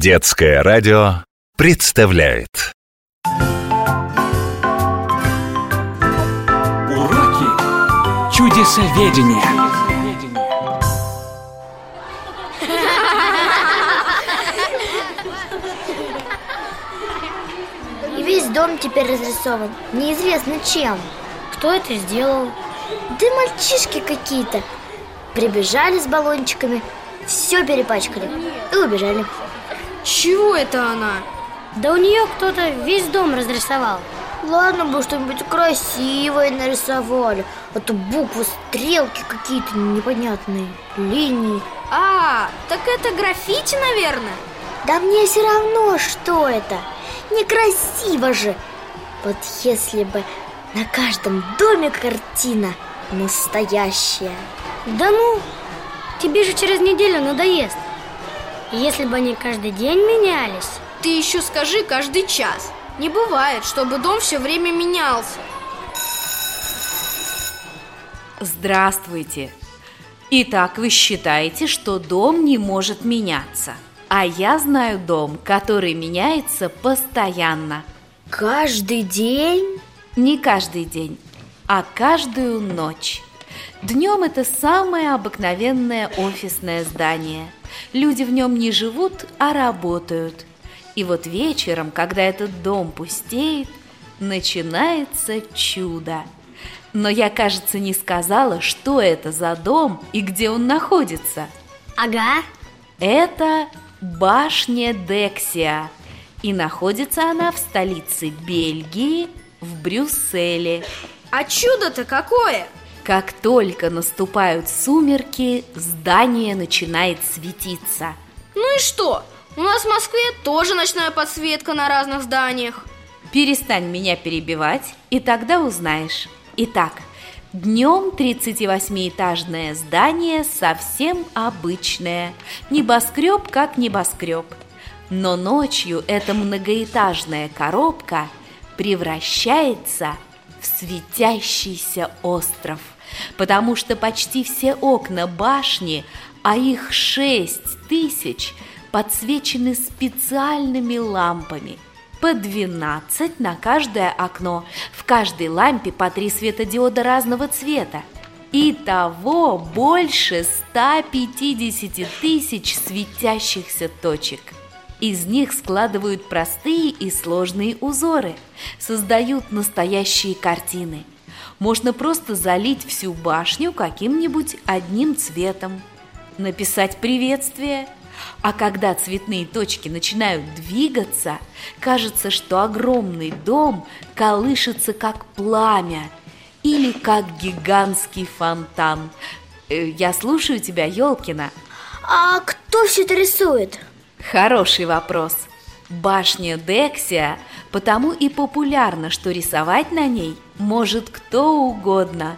Детское радио представляет. Уроки чудесоведения. И весь дом теперь разрисован. Неизвестно чем. Кто это сделал? Да мальчишки какие-то. Прибежали с баллончиками. Все перепачкали И убежали Чего это она? Да у нее кто-то весь дом разрисовал. Ладно бы что-нибудь красивое нарисовали А то буквы, стрелки какие-то непонятные Линии. А, так это граффити, наверное? Да мне все равно, что это. Некрасиво же. Вот если бы на каждом доме картина настоящая. Да ну, тебе же через неделю надоест Если бы они каждый день менялись Ты еще скажи каждый час Не бывает, чтобы дом все время менялся Здравствуйте! Итак, вы считаете, что дом не может меняться. А я знаю дом, который меняется постоянно. Каждый день? Не каждый день, а каждую ночь. Днем это самое обыкновенное офисное здание. Люди в нем не живут, а работают. И вот вечером, когда этот дом пустеет, начинается чудо. Но я, кажется, не сказала, что это за дом и где он находится. Ага, Это башня Дексия. И находится она в столице Бельгии, в Брюсселе. А чудо-то какое? Как только наступают сумерки, здание начинает светиться. Ну и что? У нас в Москве тоже ночная подсветка на разных зданиях Перестань меня перебивать, и тогда узнаешь. Итак, днем 38-этажное здание совсем обычное. Небоскреб как небоскреб. Но ночью эта многоэтажная коробка превращается в светящийся остров, потому что почти все окна башни, а их шесть тысяч, подсвечены специальными лампами – по 12 на каждое окно, в каждой лампе по три светодиода разного цвета. Итого больше 150 тысяч светящихся точек. Из них складывают простые и сложные узоры, создают настоящие картины. Можно просто залить всю башню каким-нибудь одним цветом, написать приветствие – а когда цветные точки начинают двигаться, кажется, что огромный дом колышется как пламя или как гигантский фонтан. Э, Я слушаю тебя, Ёлкина. А кто все это рисует? Хороший вопрос. Башня Дексия потому и популярна, что рисовать на ней может кто угодно.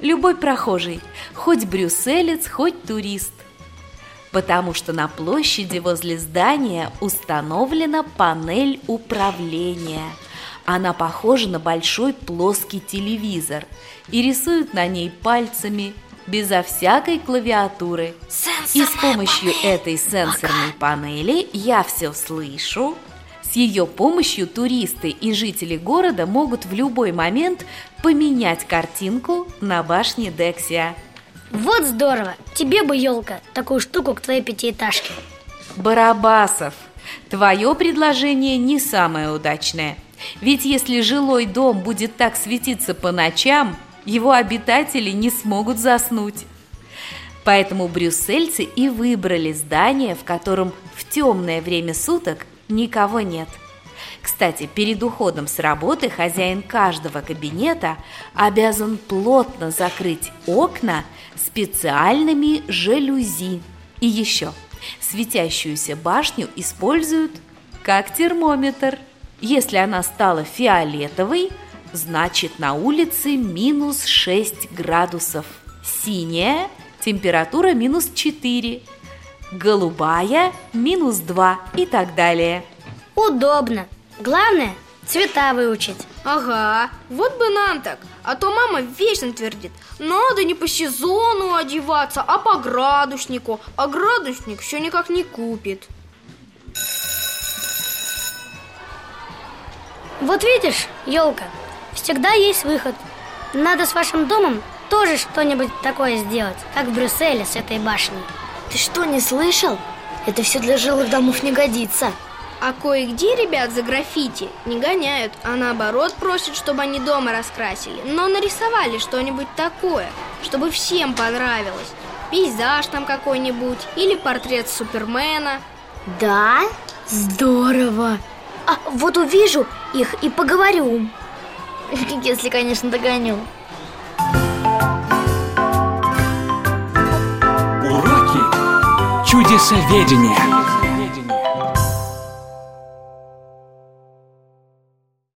Любой прохожий, хоть брюсселец, хоть турист потому что на площади возле здания установлена панель управления. Она похожа на большой плоский телевизор и рисуют на ней пальцами, безо всякой клавиатуры. И с помощью этой сенсорной панели я все слышу. С ее помощью туристы и жители города могут в любой момент поменять картинку на башне Дексия. вот здорово Тебе бы, елка, такую штуку к твоей пятиэтажке Барабасов, твое предложение не самое удачное. Ведь если жилой дом будет так светиться по ночам, его обитатели не смогут заснуть. Поэтому брюссельцы и выбрали здание, в котором в темное время суток никого нет. Кстати, перед уходом с работы хозяин каждого кабинета обязан плотно закрыть окна специальными жалюзи. И еще, светящуюся башню используют как термометр. Если она стала фиолетовой, значит на улице минус 6 градусов. Синяя – температура минус 4, голубая – минус 2 и так далее. Удобно. Главное – цвета выучить. Ага, вот бы нам так. А то мама вечно твердит, надо не по сезону одеваться, а по градуснику. А градусник все никак не купит. Вот видишь, елка, всегда есть выход. Надо с вашим домом тоже что-нибудь такое сделать, как в Брюсселе с этой башней. Ты что, не слышал? Это все для жилых домов не годится. А кое-где ребят за граффити не гоняют, а наоборот просят, чтобы они дома раскрасили, но нарисовали что-нибудь такое, чтобы всем понравилось. Пейзаж там какой-нибудь или портрет Супермена. Да? Здорово. А вот увижу их и поговорю. Если, конечно, догоню. Уроки чудесоведения.